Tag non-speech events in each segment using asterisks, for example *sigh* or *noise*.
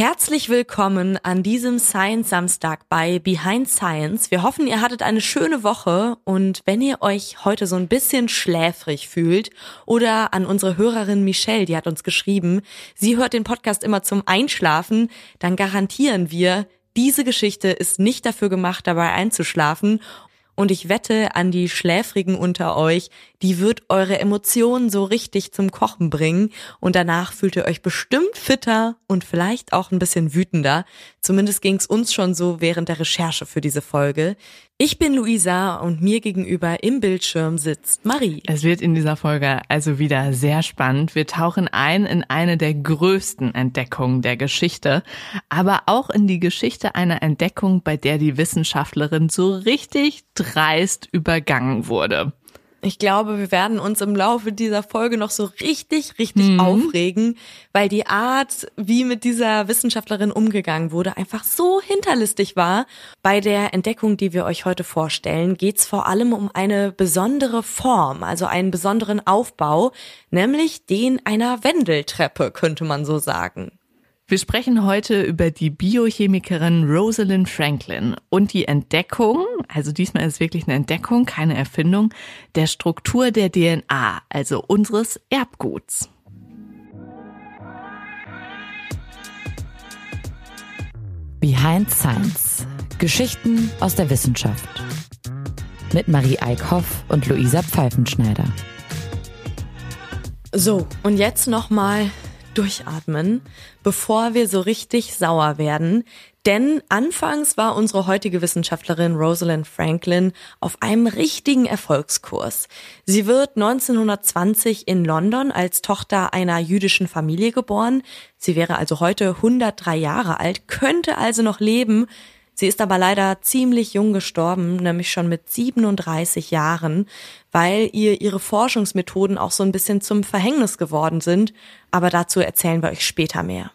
Herzlich willkommen an diesem Science Samstag bei Behind Science. Wir hoffen, ihr hattet eine schöne Woche und wenn ihr euch heute so ein bisschen schläfrig fühlt oder an unsere Hörerin Michelle, die hat uns geschrieben, sie hört den Podcast immer zum Einschlafen, dann garantieren wir, diese Geschichte ist nicht dafür gemacht, dabei einzuschlafen und ich wette an die Schläfrigen unter euch, die wird eure Emotionen so richtig zum Kochen bringen und danach fühlt ihr euch bestimmt fitter und vielleicht auch ein bisschen wütender. Zumindest ging's uns schon so während der Recherche für diese Folge. Ich bin Luisa und mir gegenüber im Bildschirm sitzt Marie. Es wird in dieser Folge also wieder sehr spannend. Wir tauchen ein in eine der größten Entdeckungen der Geschichte, aber auch in die Geschichte einer Entdeckung, bei der die Wissenschaftlerin so richtig dreist übergangen wurde. Ich glaube, wir werden uns im Laufe dieser Folge noch so richtig, richtig mhm. aufregen, weil die Art, wie mit dieser Wissenschaftlerin umgegangen wurde, einfach so hinterlistig war. Bei der Entdeckung, die wir euch heute vorstellen, geht es vor allem um eine besondere Form, also einen besonderen Aufbau, nämlich den einer Wendeltreppe, könnte man so sagen. Wir sprechen heute über die Biochemikerin Rosalind Franklin und die Entdeckung, also diesmal ist es wirklich eine Entdeckung, keine Erfindung, der Struktur der DNA, also unseres Erbguts. Behind Science. Geschichten aus der Wissenschaft. Mit Marie Eickhoff und Luisa Pfeifenschneider. So, und jetzt nochmal durchatmen, bevor wir so richtig sauer werden. Denn anfangs war unsere heutige Wissenschaftlerin Rosalind Franklin auf einem richtigen Erfolgskurs. Sie wird 1920 in London als Tochter einer jüdischen Familie geboren. Sie wäre also heute 103 Jahre alt, könnte also noch leben, Sie ist aber leider ziemlich jung gestorben, nämlich schon mit 37 Jahren, weil ihr ihre Forschungsmethoden auch so ein bisschen zum Verhängnis geworden sind. Aber dazu erzählen wir euch später mehr.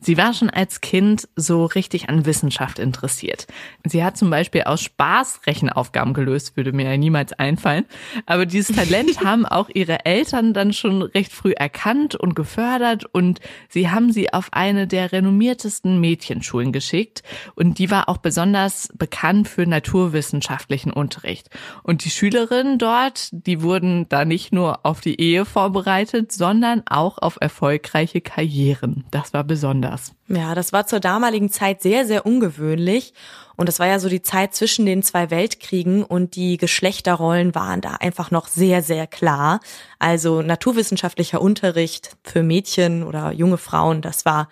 Sie war schon als Kind so richtig an Wissenschaft interessiert. Sie hat zum Beispiel aus Spaß Rechenaufgaben gelöst, würde mir ja niemals einfallen. Aber dieses Talent *laughs* haben auch ihre Eltern dann schon recht früh erkannt und gefördert und sie haben sie auf eine der renommiertesten Mädchenschulen geschickt und die war auch besonders bekannt für naturwissenschaftlichen Unterricht. Und die Schülerinnen dort, die wurden da nicht nur auf die Ehe vorbereitet, sondern auch auf erfolgreiche Karrieren. Das war besonders anders. Ja, das war zur damaligen Zeit sehr, sehr ungewöhnlich. Und das war ja so die Zeit zwischen den zwei Weltkriegen und die Geschlechterrollen waren da einfach noch sehr, sehr klar. Also naturwissenschaftlicher Unterricht für Mädchen oder junge Frauen, das war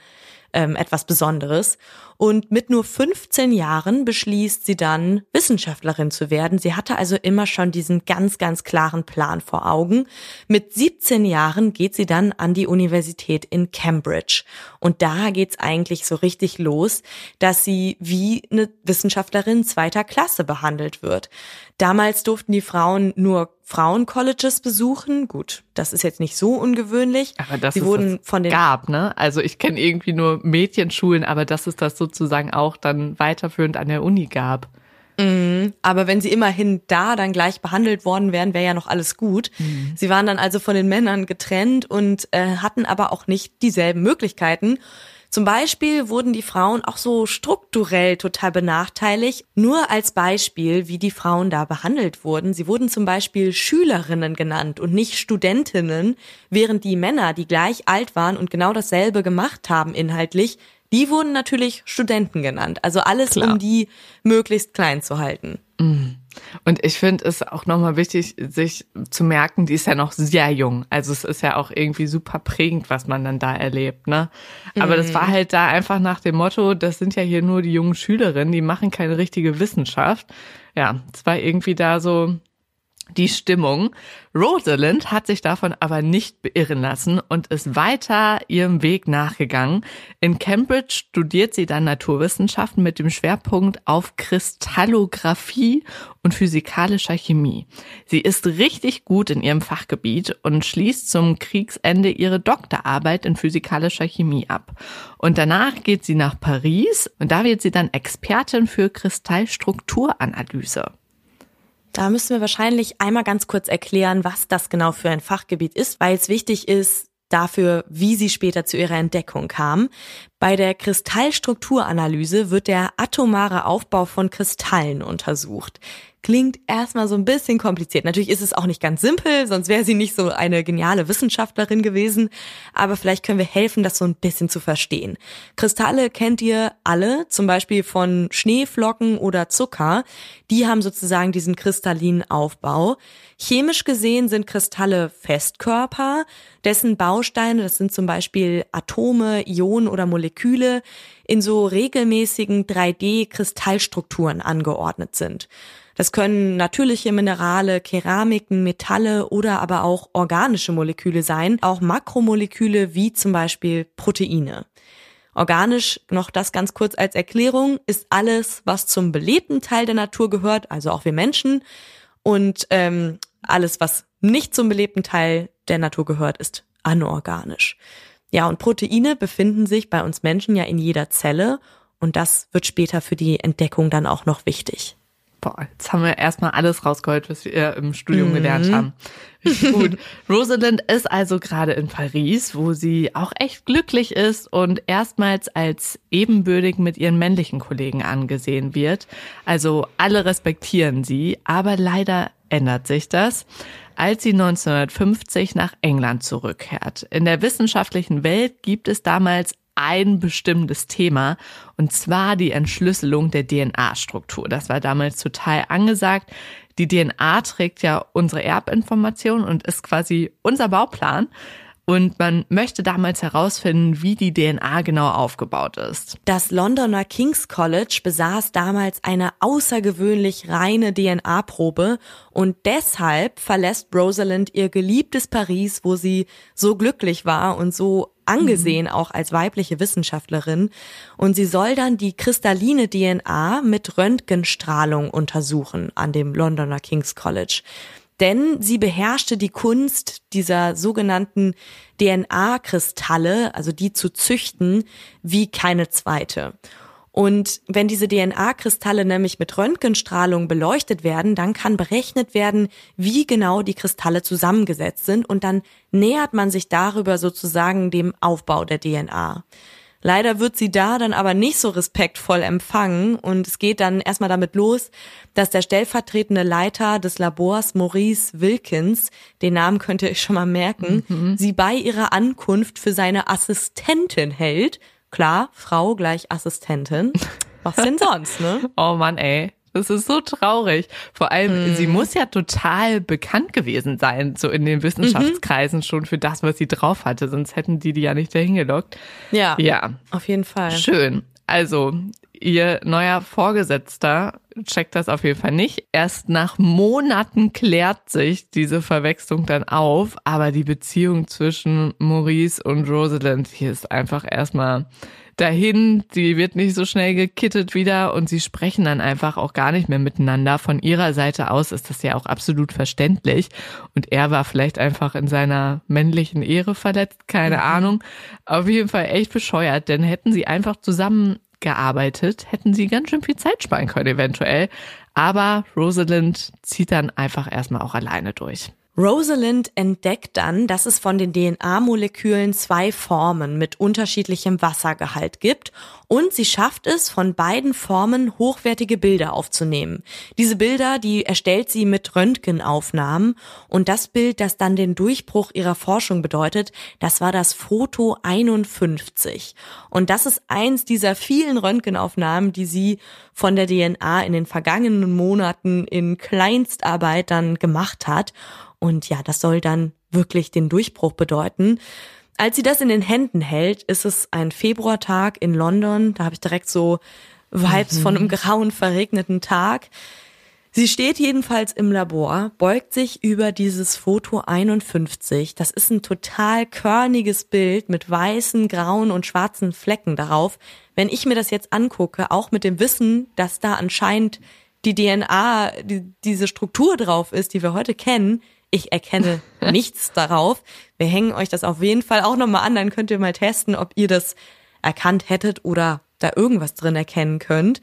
ähm, etwas Besonderes. Und mit nur 15 Jahren beschließt sie dann, Wissenschaftlerin zu werden. Sie hatte also immer schon diesen ganz, ganz klaren Plan vor Augen. Mit 17 Jahren geht sie dann an die Universität in Cambridge. Und da geht's eigentlich so richtig los, dass sie wie eine Wissenschaftlerin zweiter Klasse behandelt wird. Damals durften die Frauen nur Frauencolleges besuchen. Gut, das ist jetzt nicht so ungewöhnlich. Aber das Sie ist wurden von den gab, ne? Also ich kenne irgendwie nur Mädchenschulen, aber dass es das sozusagen auch dann weiterführend an der Uni gab. Mhm. Aber wenn sie immerhin da dann gleich behandelt worden wären, wäre ja noch alles gut. Mhm. Sie waren dann also von den Männern getrennt und äh, hatten aber auch nicht dieselben Möglichkeiten. Zum Beispiel wurden die Frauen auch so strukturell total benachteiligt. Nur als Beispiel, wie die Frauen da behandelt wurden. Sie wurden zum Beispiel Schülerinnen genannt und nicht Studentinnen, während die Männer, die gleich alt waren und genau dasselbe gemacht haben inhaltlich, die wurden natürlich Studenten genannt. Also alles, Klar. um die möglichst klein zu halten. Mhm. Und ich finde es auch nochmal wichtig, sich zu merken, die ist ja noch sehr jung. Also es ist ja auch irgendwie super prägend, was man dann da erlebt, ne? Aber mhm. das war halt da einfach nach dem Motto, das sind ja hier nur die jungen Schülerinnen, die machen keine richtige Wissenschaft. Ja, es war irgendwie da so, die Stimmung. Rosalind hat sich davon aber nicht beirren lassen und ist weiter ihrem Weg nachgegangen. In Cambridge studiert sie dann Naturwissenschaften mit dem Schwerpunkt auf Kristallographie und physikalischer Chemie. Sie ist richtig gut in ihrem Fachgebiet und schließt zum Kriegsende ihre Doktorarbeit in physikalischer Chemie ab. Und danach geht sie nach Paris und da wird sie dann Expertin für Kristallstrukturanalyse. Da müssen wir wahrscheinlich einmal ganz kurz erklären, was das genau für ein Fachgebiet ist, weil es wichtig ist, dafür, wie sie später zu ihrer Entdeckung kam. Bei der Kristallstrukturanalyse wird der atomare Aufbau von Kristallen untersucht. Klingt erstmal so ein bisschen kompliziert. Natürlich ist es auch nicht ganz simpel, sonst wäre sie nicht so eine geniale Wissenschaftlerin gewesen. Aber vielleicht können wir helfen, das so ein bisschen zu verstehen. Kristalle kennt ihr alle, zum Beispiel von Schneeflocken oder Zucker. Die haben sozusagen diesen kristallinen Aufbau. Chemisch gesehen sind Kristalle Festkörper, dessen Bausteine, das sind zum Beispiel Atome, Ionen oder Moleküle, in so regelmäßigen 3D-Kristallstrukturen angeordnet sind. Das können natürliche Minerale, Keramiken, Metalle oder aber auch organische Moleküle sein, auch Makromoleküle wie zum Beispiel Proteine. Organisch, noch das ganz kurz als Erklärung, ist alles, was zum belebten Teil der Natur gehört, also auch wir Menschen. Und ähm, alles, was nicht zum belebten Teil der Natur gehört, ist anorganisch. Ja, und Proteine befinden sich bei uns Menschen ja in jeder Zelle und das wird später für die Entdeckung dann auch noch wichtig. Boah, jetzt haben wir erstmal alles rausgeholt, was wir im Studium mhm. gelernt haben. Richtig gut. *laughs* Rosalind ist also gerade in Paris, wo sie auch echt glücklich ist und erstmals als ebenbürtig mit ihren männlichen Kollegen angesehen wird. Also alle respektieren sie, aber leider ändert sich das als sie 1950 nach England zurückkehrt. In der wissenschaftlichen Welt gibt es damals ein bestimmtes Thema, und zwar die Entschlüsselung der DNA-Struktur. Das war damals total angesagt. Die DNA trägt ja unsere Erbinformation und ist quasi unser Bauplan. Und man möchte damals herausfinden, wie die DNA genau aufgebaut ist. Das Londoner King's College besaß damals eine außergewöhnlich reine DNA-Probe und deshalb verlässt Rosalind ihr geliebtes Paris, wo sie so glücklich war und so angesehen, auch als weibliche Wissenschaftlerin. Und sie soll dann die kristalline DNA mit Röntgenstrahlung untersuchen an dem Londoner King's College denn sie beherrschte die Kunst dieser sogenannten DNA-Kristalle, also die zu züchten, wie keine zweite. Und wenn diese DNA-Kristalle nämlich mit Röntgenstrahlung beleuchtet werden, dann kann berechnet werden, wie genau die Kristalle zusammengesetzt sind und dann nähert man sich darüber sozusagen dem Aufbau der DNA. Leider wird sie da dann aber nicht so respektvoll empfangen und es geht dann erstmal damit los, dass der stellvertretende Leiter des Labors Maurice Wilkins, den Namen könnt ihr euch schon mal merken, mhm. sie bei ihrer Ankunft für seine Assistentin hält. Klar, Frau gleich Assistentin. Was denn sonst, ne? *laughs* Oh Mann, ey. Das ist so traurig. Vor allem, mm. sie muss ja total bekannt gewesen sein, so in den Wissenschaftskreisen mhm. schon für das, was sie drauf hatte. Sonst hätten die die ja nicht dahin gelockt. Ja. Ja. Auf jeden Fall. Schön. Also, ihr neuer Vorgesetzter checkt das auf jeden Fall nicht. Erst nach Monaten klärt sich diese Verwechslung dann auf, aber die Beziehung zwischen Maurice und Rosalind, hier ist einfach erstmal dahin. Sie wird nicht so schnell gekittet wieder und sie sprechen dann einfach auch gar nicht mehr miteinander. Von ihrer Seite aus ist das ja auch absolut verständlich. Und er war vielleicht einfach in seiner männlichen Ehre verletzt, keine mhm. Ahnung. Auf jeden Fall echt bescheuert, denn hätten sie einfach zusammen gearbeitet, hätten sie ganz schön viel Zeit sparen können eventuell. Aber Rosalind zieht dann einfach erstmal auch alleine durch. Rosalind entdeckt dann, dass es von den DNA-Molekülen zwei Formen mit unterschiedlichem Wassergehalt gibt und sie schafft es, von beiden Formen hochwertige Bilder aufzunehmen. Diese Bilder, die erstellt sie mit Röntgenaufnahmen und das Bild, das dann den Durchbruch ihrer Forschung bedeutet, das war das Foto 51. Und das ist eins dieser vielen Röntgenaufnahmen, die sie von der DNA in den vergangenen Monaten in Kleinstarbeit dann gemacht hat. Und ja, das soll dann wirklich den Durchbruch bedeuten. Als sie das in den Händen hält, ist es ein Februartag in London. Da habe ich direkt so Vibes mhm. von einem grauen, verregneten Tag. Sie steht jedenfalls im Labor, beugt sich über dieses Foto 51. Das ist ein total körniges Bild mit weißen, grauen und schwarzen Flecken darauf. Wenn ich mir das jetzt angucke, auch mit dem Wissen, dass da anscheinend die DNA, die, diese Struktur drauf ist, die wir heute kennen, ich erkenne *laughs* nichts darauf. Wir hängen euch das auf jeden Fall auch nochmal an, dann könnt ihr mal testen, ob ihr das erkannt hättet oder da irgendwas drin erkennen könnt.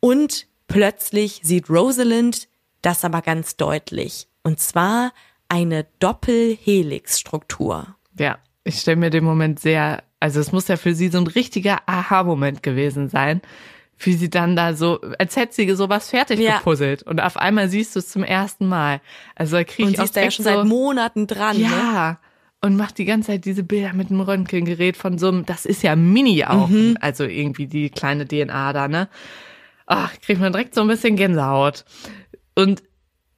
Und plötzlich sieht Rosalind das aber ganz deutlich. Und zwar eine Doppelhelix-Struktur. Ja, Ich stelle mir den Moment sehr, also es muss ja für sie so ein richtiger Aha-Moment gewesen sein, wie sie dann da so, als hätte sie sowas fertig ja. gepuzzelt und auf einmal siehst du es zum ersten Mal. Also da kriege ich auch da ja schon so, seit Monaten dran. Ja. Ne? Und macht die ganze Zeit diese Bilder mit dem Röntgengerät von so einem, das ist ja mini auch, mhm. also irgendwie die kleine DNA da, ne? Ach, kriegt man direkt so ein bisschen Gänsehaut. Und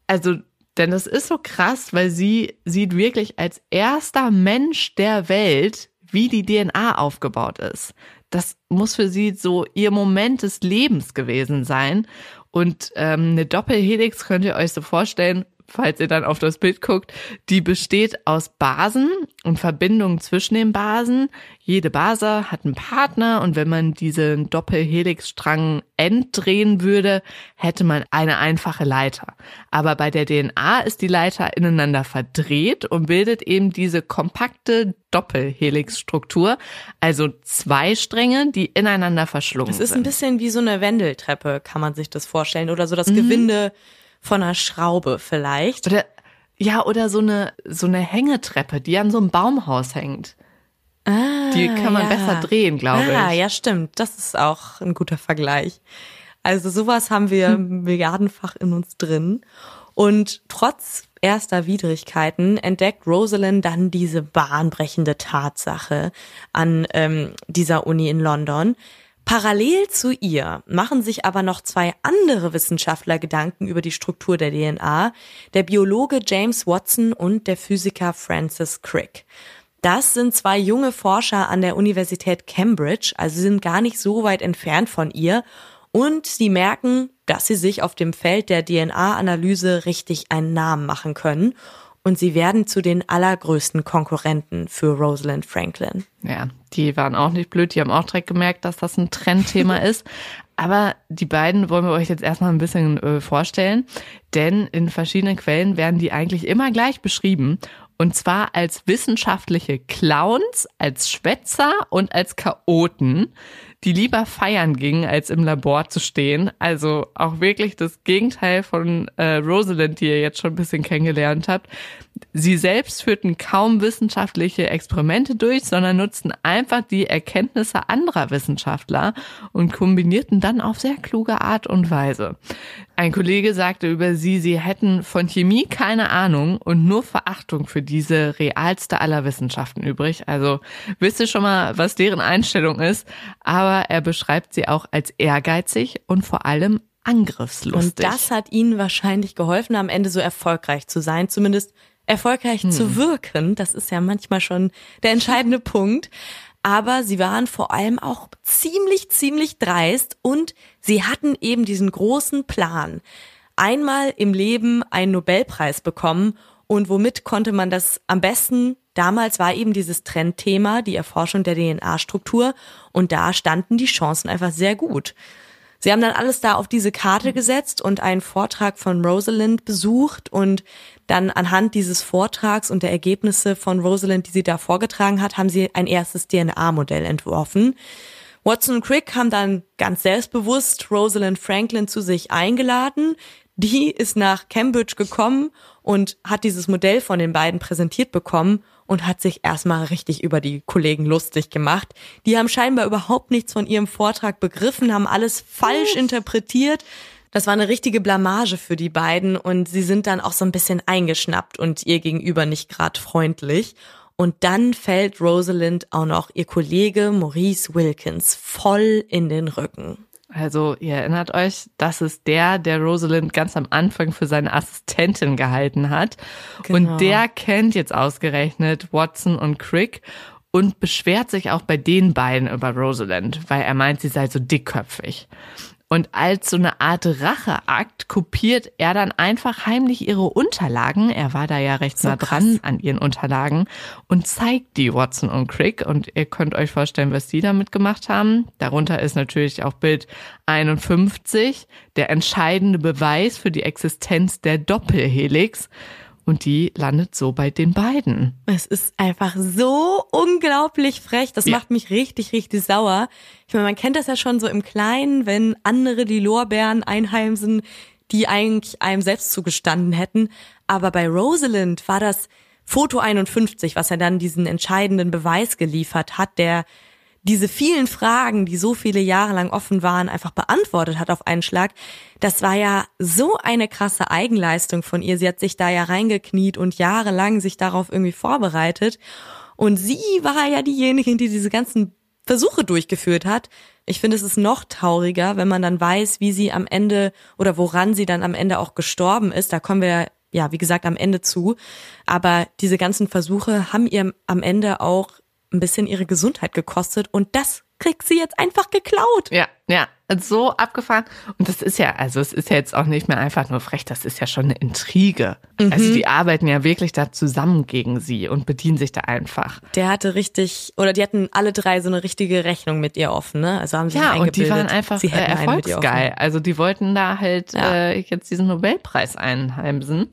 also denn das ist so krass, weil sie sieht wirklich als erster Mensch der Welt, wie die DNA aufgebaut ist. Das muss für sie so ihr Moment des Lebens gewesen sein. Und ähm, eine Doppelhelix könnt ihr euch so vorstellen, falls ihr dann auf das Bild guckt, die besteht aus Basen und Verbindungen zwischen den Basen. Jede Base hat einen Partner und wenn man diesen Doppelhelixstrang entdrehen würde, hätte man eine einfache Leiter. Aber bei der DNA ist die Leiter ineinander verdreht und bildet eben diese kompakte Doppelhelixstruktur, also zwei Stränge, die ineinander verschlungen sind. Es ist ein bisschen wie so eine Wendeltreppe, kann man sich das vorstellen, oder so das mhm. Gewinde von einer Schraube vielleicht. Oder, ja, oder so eine, so eine Hängetreppe, die an so einem Baumhaus hängt. Ah, die kann man ja. besser drehen, glaube ah, ich. Ja, ja, stimmt. Das ist auch ein guter Vergleich. Also sowas haben wir hm. milliardenfach in uns drin. Und trotz erster Widrigkeiten entdeckt Rosalind dann diese bahnbrechende Tatsache an ähm, dieser Uni in London, Parallel zu ihr machen sich aber noch zwei andere Wissenschaftler Gedanken über die Struktur der DNA, der Biologe James Watson und der Physiker Francis Crick. Das sind zwei junge Forscher an der Universität Cambridge, also sind gar nicht so weit entfernt von ihr und sie merken, dass sie sich auf dem Feld der DNA-Analyse richtig einen Namen machen können und sie werden zu den allergrößten Konkurrenten für Rosalind Franklin. Ja, die waren auch nicht blöd, die haben auch direkt gemerkt, dass das ein Trendthema *laughs* ist. Aber die beiden wollen wir euch jetzt erstmal ein bisschen äh, vorstellen, denn in verschiedenen Quellen werden die eigentlich immer gleich beschrieben. Und zwar als wissenschaftliche Clowns, als Schwätzer und als Chaoten die lieber feiern gingen, als im Labor zu stehen. Also auch wirklich das Gegenteil von äh, Rosalind, die ihr jetzt schon ein bisschen kennengelernt habt. Sie selbst führten kaum wissenschaftliche Experimente durch, sondern nutzten einfach die Erkenntnisse anderer Wissenschaftler und kombinierten dann auf sehr kluge Art und Weise. Ein Kollege sagte über sie, sie hätten von Chemie keine Ahnung und nur Verachtung für diese realste aller Wissenschaften übrig. Also wisst ihr schon mal, was deren Einstellung ist, aber er beschreibt sie auch als ehrgeizig und vor allem angriffslustig. Und das hat ihnen wahrscheinlich geholfen, am Ende so erfolgreich zu sein, zumindest erfolgreich hm. zu wirken. Das ist ja manchmal schon der entscheidende *laughs* Punkt aber sie waren vor allem auch ziemlich, ziemlich dreist und sie hatten eben diesen großen Plan. Einmal im Leben einen Nobelpreis bekommen und womit konnte man das am besten? Damals war eben dieses Trendthema, die Erforschung der DNA-Struktur und da standen die Chancen einfach sehr gut. Sie haben dann alles da auf diese Karte gesetzt und einen Vortrag von Rosalind besucht und dann anhand dieses Vortrags und der Ergebnisse von Rosalind, die sie da vorgetragen hat, haben sie ein erstes DNA-Modell entworfen. Watson und Crick haben dann ganz selbstbewusst Rosalind Franklin zu sich eingeladen. Die ist nach Cambridge gekommen und hat dieses Modell von den beiden präsentiert bekommen und hat sich erstmal richtig über die Kollegen lustig gemacht. Die haben scheinbar überhaupt nichts von ihrem Vortrag begriffen, haben alles falsch interpretiert. Das war eine richtige Blamage für die beiden und sie sind dann auch so ein bisschen eingeschnappt und ihr gegenüber nicht gerade freundlich. Und dann fällt Rosalind auch noch ihr Kollege Maurice Wilkins voll in den Rücken. Also ihr erinnert euch, das ist der, der Rosalind ganz am Anfang für seine Assistentin gehalten hat. Genau. Und der kennt jetzt ausgerechnet Watson und Crick und beschwert sich auch bei den beiden über Rosalind, weil er meint, sie sei so dickköpfig. Und als so eine Art Racheakt kopiert er dann einfach heimlich ihre Unterlagen. Er war da ja recht so nah dran an ihren Unterlagen und zeigt die Watson und Crick. Und ihr könnt euch vorstellen, was die damit gemacht haben. Darunter ist natürlich auch Bild 51, der entscheidende Beweis für die Existenz der Doppelhelix. Und die landet so bei den beiden. Es ist einfach so unglaublich frech. Das ja. macht mich richtig, richtig sauer. Ich meine, man kennt das ja schon so im Kleinen, wenn andere die Lorbeeren einheimsen, die eigentlich einem selbst zugestanden hätten. Aber bei Rosalind war das Foto 51, was er dann diesen entscheidenden Beweis geliefert hat, der diese vielen Fragen, die so viele Jahre lang offen waren, einfach beantwortet hat auf einen Schlag. Das war ja so eine krasse Eigenleistung von ihr. Sie hat sich da ja reingekniet und jahrelang sich darauf irgendwie vorbereitet. Und sie war ja diejenige, die diese ganzen Versuche durchgeführt hat. Ich finde, es ist noch trauriger, wenn man dann weiß, wie sie am Ende oder woran sie dann am Ende auch gestorben ist. Da kommen wir ja, wie gesagt, am Ende zu. Aber diese ganzen Versuche haben ihr am Ende auch ein bisschen ihre Gesundheit gekostet und das kriegt sie jetzt einfach geklaut. Ja, ja, so abgefahren. Und das ist ja, also es ist ja jetzt auch nicht mehr einfach nur frech, das ist ja schon eine Intrige. Mhm. Also die arbeiten ja wirklich da zusammen gegen sie und bedienen sich da einfach. Der hatte richtig, oder die hatten alle drei so eine richtige Rechnung mit ihr offen, ne? Also haben sie Ja, und die waren einfach äh, erfolgsgeil. Also die wollten da halt ja. äh, jetzt diesen Nobelpreis einheimsen.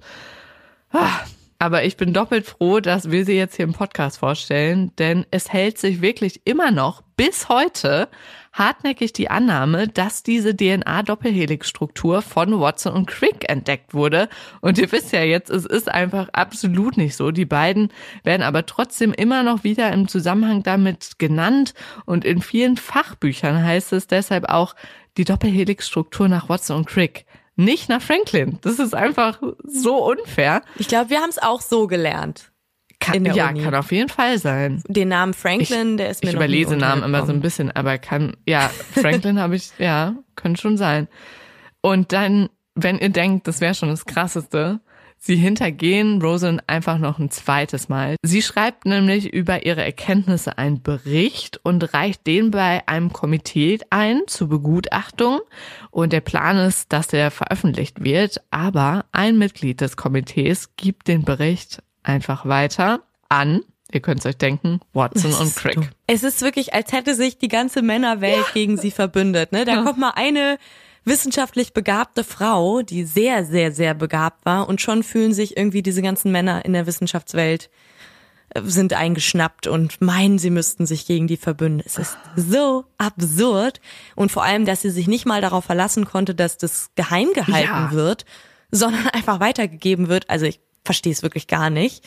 Ah. Aber ich bin doppelt froh, dass wir sie jetzt hier im Podcast vorstellen, denn es hält sich wirklich immer noch bis heute hartnäckig die Annahme, dass diese DNA-Doppelhelix-Struktur von Watson und Crick entdeckt wurde. Und ihr wisst ja jetzt, es ist einfach absolut nicht so. Die beiden werden aber trotzdem immer noch wieder im Zusammenhang damit genannt. Und in vielen Fachbüchern heißt es deshalb auch die Doppelhelix-Struktur nach Watson und Crick nicht nach Franklin. Das ist einfach so unfair. Ich glaube, wir haben es auch so gelernt. Kann, ja, Uni. kann auf jeden Fall sein. Den Namen Franklin, ich, der ist mir Ich überlese Namen immer so ein bisschen, aber kann, ja, Franklin habe ich, ja, könnte schon sein. Und dann, wenn ihr denkt, das wäre schon das Krasseste, Sie hintergehen Rosen einfach noch ein zweites Mal. Sie schreibt nämlich über ihre Erkenntnisse einen Bericht und reicht den bei einem Komitee ein zur Begutachtung. Und der Plan ist, dass der veröffentlicht wird. Aber ein Mitglied des Komitees gibt den Bericht einfach weiter an Ihr könnt es euch denken, Watson und Crick. Es ist wirklich, als hätte sich die ganze Männerwelt ja. gegen sie verbündet. Ne? Da ja. kommt mal eine wissenschaftlich begabte Frau, die sehr, sehr, sehr begabt war und schon fühlen sich irgendwie diese ganzen Männer in der Wissenschaftswelt äh, sind eingeschnappt und meinen, sie müssten sich gegen die verbünden. Es ist so absurd und vor allem, dass sie sich nicht mal darauf verlassen konnte, dass das geheim gehalten ja. wird, sondern *laughs* einfach weitergegeben wird. Also ich verstehe es wirklich gar nicht.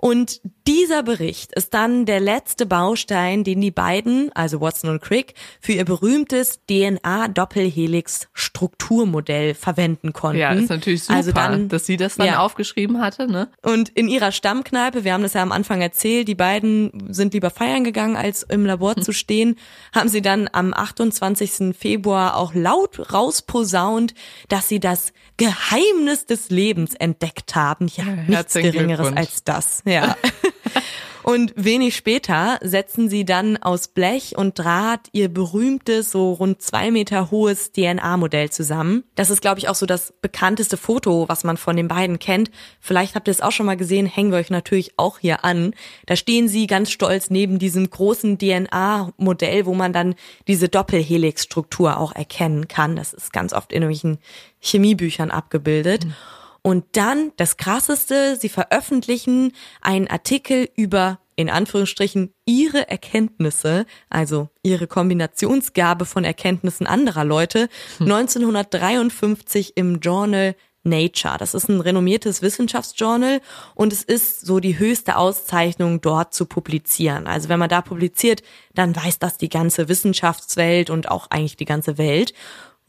Und dieser Bericht ist dann der letzte Baustein, den die beiden, also Watson und Crick, für ihr berühmtes DNA-Doppelhelix-Strukturmodell verwenden konnten. Ja, ist natürlich super, also dann, dass sie das dann ja. aufgeschrieben hatte. Ne? Und in ihrer Stammkneipe, wir haben das ja am Anfang erzählt, die beiden sind lieber feiern gegangen, als im Labor hm. zu stehen, *laughs* haben sie dann am 28. Februar auch laut rausposaunt, dass sie das Geheimnis des Lebens entdeckt haben. Ja, nichts Geringeres als das. Ja. *laughs* Und wenig später setzen sie dann aus Blech und Draht ihr berühmtes, so rund zwei Meter hohes DNA-Modell zusammen. Das ist, glaube ich, auch so das bekannteste Foto, was man von den beiden kennt. Vielleicht habt ihr es auch schon mal gesehen, hängen wir euch natürlich auch hier an. Da stehen sie ganz stolz neben diesem großen DNA-Modell, wo man dann diese Doppelhelix-Struktur auch erkennen kann. Das ist ganz oft in irgendwelchen Chemiebüchern abgebildet. Mhm. Und dann das Krasseste, sie veröffentlichen einen Artikel über, in Anführungsstrichen, ihre Erkenntnisse, also ihre Kombinationsgabe von Erkenntnissen anderer Leute, hm. 1953 im Journal Nature. Das ist ein renommiertes Wissenschaftsjournal und es ist so die höchste Auszeichnung, dort zu publizieren. Also wenn man da publiziert, dann weiß das die ganze Wissenschaftswelt und auch eigentlich die ganze Welt.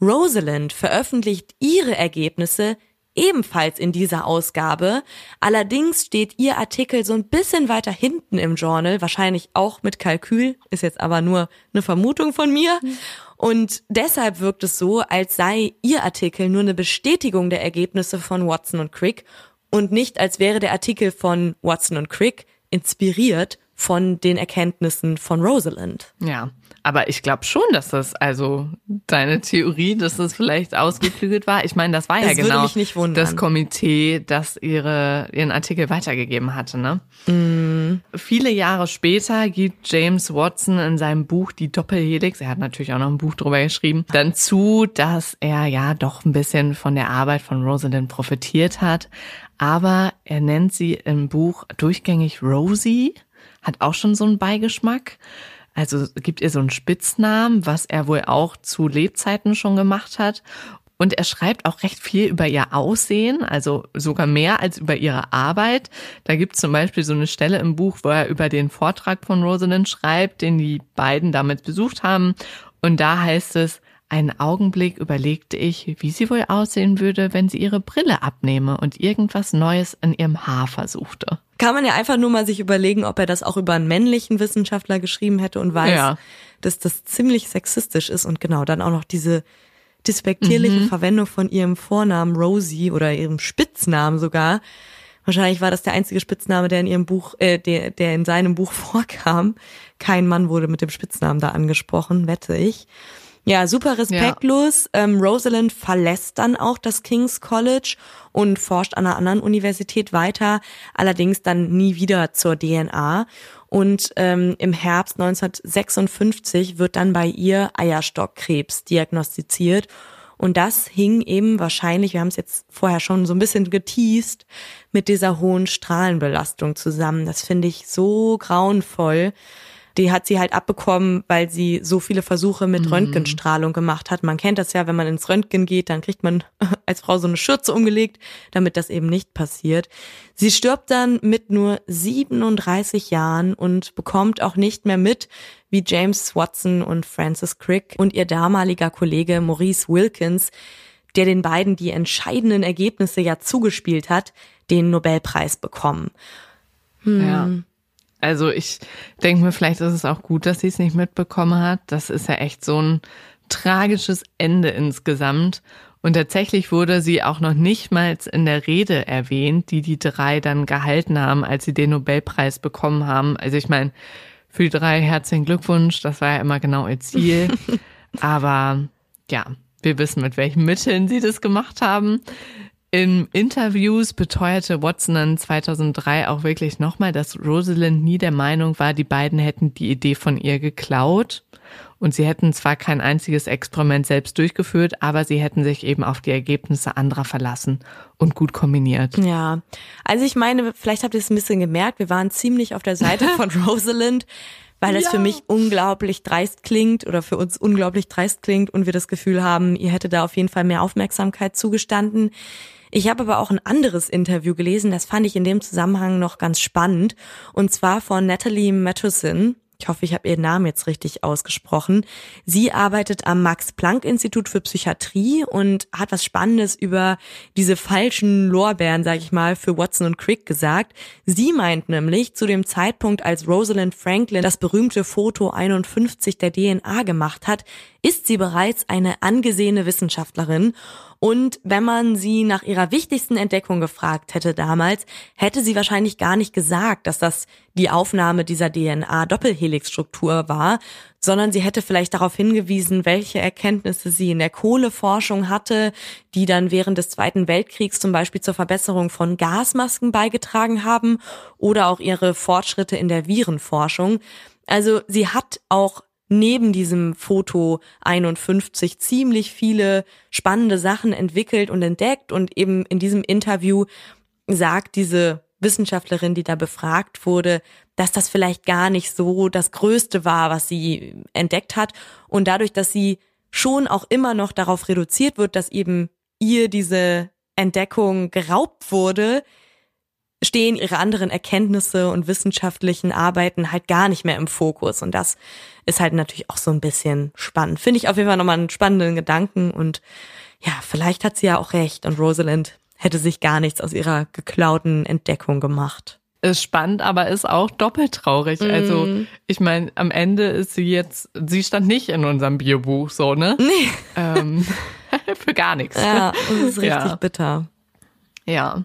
Rosalind veröffentlicht ihre Ergebnisse ebenfalls in dieser Ausgabe. Allerdings steht ihr Artikel so ein bisschen weiter hinten im Journal, wahrscheinlich auch mit Kalkül, ist jetzt aber nur eine Vermutung von mir. Und deshalb wirkt es so, als sei ihr Artikel nur eine Bestätigung der Ergebnisse von Watson und Crick und nicht als wäre der Artikel von Watson und Crick inspiriert von den Erkenntnissen von Rosalind. Ja, aber ich glaube schon, dass das, also deine Theorie, dass das vielleicht ausgeklügelt war. Ich meine, das war das ja genau das Komitee, das ihre, ihren Artikel weitergegeben hatte. Ne? Mm. Viele Jahre später gibt James Watson in seinem Buch Die Doppelhelix, er hat natürlich auch noch ein Buch drüber geschrieben, dann zu, dass er ja doch ein bisschen von der Arbeit von Rosalind profitiert hat. Aber er nennt sie im Buch durchgängig Rosie, hat auch schon so einen Beigeschmack. Also gibt ihr so einen Spitznamen, was er wohl auch zu Lebzeiten schon gemacht hat. Und er schreibt auch recht viel über ihr Aussehen, also sogar mehr als über ihre Arbeit. Da gibt es zum Beispiel so eine Stelle im Buch, wo er über den Vortrag von Rosalind schreibt, den die beiden damit besucht haben. Und da heißt es, einen Augenblick überlegte ich, wie sie wohl aussehen würde, wenn sie ihre Brille abnehme und irgendwas Neues in ihrem Haar versuchte. Kann man ja einfach nur mal sich überlegen, ob er das auch über einen männlichen Wissenschaftler geschrieben hätte und weiß, ja. dass das ziemlich sexistisch ist und genau dann auch noch diese despektierliche mhm. Verwendung von ihrem Vornamen Rosie oder ihrem Spitznamen sogar. Wahrscheinlich war das der einzige Spitzname, der in ihrem Buch, äh, der, der in seinem Buch *laughs* vorkam. Kein Mann wurde mit dem Spitznamen da angesprochen, wette ich. Ja, super respektlos. Ja. Ähm, Rosalind verlässt dann auch das King's College und forscht an einer anderen Universität weiter, allerdings dann nie wieder zur DNA. Und ähm, im Herbst 1956 wird dann bei ihr Eierstockkrebs diagnostiziert. Und das hing eben wahrscheinlich, wir haben es jetzt vorher schon so ein bisschen geteased, mit dieser hohen Strahlenbelastung zusammen. Das finde ich so grauenvoll die hat sie halt abbekommen, weil sie so viele Versuche mit mhm. Röntgenstrahlung gemacht hat. Man kennt das ja, wenn man ins Röntgen geht, dann kriegt man *laughs* als Frau so eine Schürze umgelegt, damit das eben nicht passiert. Sie stirbt dann mit nur 37 Jahren und bekommt auch nicht mehr mit, wie James Watson und Francis Crick und ihr damaliger Kollege Maurice Wilkins, der den beiden die entscheidenden Ergebnisse ja zugespielt hat, den Nobelpreis bekommen. Hm. Ja. Also ich denke mir, vielleicht ist es auch gut, dass sie es nicht mitbekommen hat. Das ist ja echt so ein tragisches Ende insgesamt. Und tatsächlich wurde sie auch noch nicht mal in der Rede erwähnt, die die drei dann gehalten haben, als sie den Nobelpreis bekommen haben. Also ich meine, für die drei herzlichen Glückwunsch, das war ja immer genau ihr Ziel. *laughs* Aber ja, wir wissen, mit welchen Mitteln sie das gemacht haben. In Interviews beteuerte Watson dann 2003 auch wirklich nochmal, dass Rosalind nie der Meinung war, die beiden hätten die Idee von ihr geklaut. Und sie hätten zwar kein einziges Experiment selbst durchgeführt, aber sie hätten sich eben auf die Ergebnisse anderer verlassen und gut kombiniert. Ja, also ich meine, vielleicht habt ihr es ein bisschen gemerkt, wir waren ziemlich auf der Seite *laughs* von Rosalind, weil das ja. für mich unglaublich dreist klingt oder für uns unglaublich dreist klingt und wir das Gefühl haben, ihr hättet da auf jeden Fall mehr Aufmerksamkeit zugestanden. Ich habe aber auch ein anderes Interview gelesen, das fand ich in dem Zusammenhang noch ganz spannend, und zwar von Natalie Matheson. Ich hoffe, ich habe ihren Namen jetzt richtig ausgesprochen. Sie arbeitet am Max-Planck-Institut für Psychiatrie und hat was Spannendes über diese falschen Lorbeeren, sag ich mal, für Watson und Crick gesagt. Sie meint nämlich, zu dem Zeitpunkt, als Rosalind Franklin das berühmte Foto 51 der DNA gemacht hat, ist sie bereits eine angesehene Wissenschaftlerin und wenn man sie nach ihrer wichtigsten Entdeckung gefragt hätte damals, hätte sie wahrscheinlich gar nicht gesagt, dass das die Aufnahme dieser DNA-Doppelhelixstruktur war, sondern sie hätte vielleicht darauf hingewiesen, welche Erkenntnisse sie in der Kohleforschung hatte, die dann während des Zweiten Weltkriegs zum Beispiel zur Verbesserung von Gasmasken beigetragen haben oder auch ihre Fortschritte in der Virenforschung. Also sie hat auch neben diesem Foto 51 ziemlich viele spannende Sachen entwickelt und entdeckt. Und eben in diesem Interview sagt diese Wissenschaftlerin, die da befragt wurde, dass das vielleicht gar nicht so das Größte war, was sie entdeckt hat. Und dadurch, dass sie schon auch immer noch darauf reduziert wird, dass eben ihr diese Entdeckung geraubt wurde, stehen ihre anderen Erkenntnisse und wissenschaftlichen Arbeiten halt gar nicht mehr im Fokus. Und das ist halt natürlich auch so ein bisschen spannend. Finde ich auf jeden Fall nochmal einen spannenden Gedanken. Und ja, vielleicht hat sie ja auch recht. Und Rosalind hätte sich gar nichts aus ihrer geklauten Entdeckung gemacht. Ist spannend, aber ist auch doppelt traurig. Mm. Also, ich meine, am Ende ist sie jetzt, sie stand nicht in unserem Biobuch, so, ne? *laughs* Nee. Ähm, *laughs* für gar nichts. Ja, das ist *laughs* richtig ja. bitter. Ja.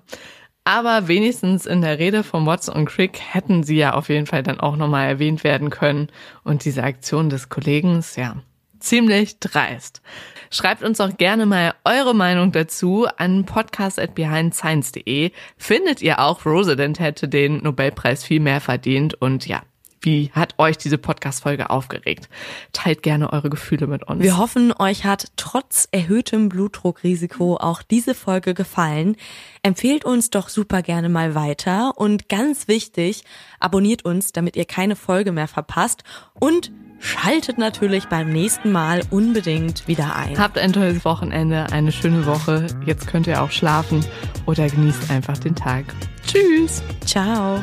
Aber wenigstens in der Rede von Watson und Crick hätten sie ja auf jeden Fall dann auch nochmal erwähnt werden können. Und diese Aktion des Kollegen, ja, ziemlich dreist. Schreibt uns auch gerne mal eure Meinung dazu an podcast@behindscience.de. Findet ihr auch, Rosalind hätte den Nobelpreis viel mehr verdient und ja, wie hat euch diese Podcast-Folge aufgeregt? Teilt gerne eure Gefühle mit uns. Wir hoffen, euch hat trotz erhöhtem Blutdruckrisiko auch diese Folge gefallen. Empfehlt uns doch super gerne mal weiter und ganz wichtig, abonniert uns, damit ihr keine Folge mehr verpasst und schaltet natürlich beim nächsten Mal unbedingt wieder ein. Habt ein tolles Wochenende, eine schöne Woche. Jetzt könnt ihr auch schlafen oder genießt einfach den Tag. Tschüss. Ciao.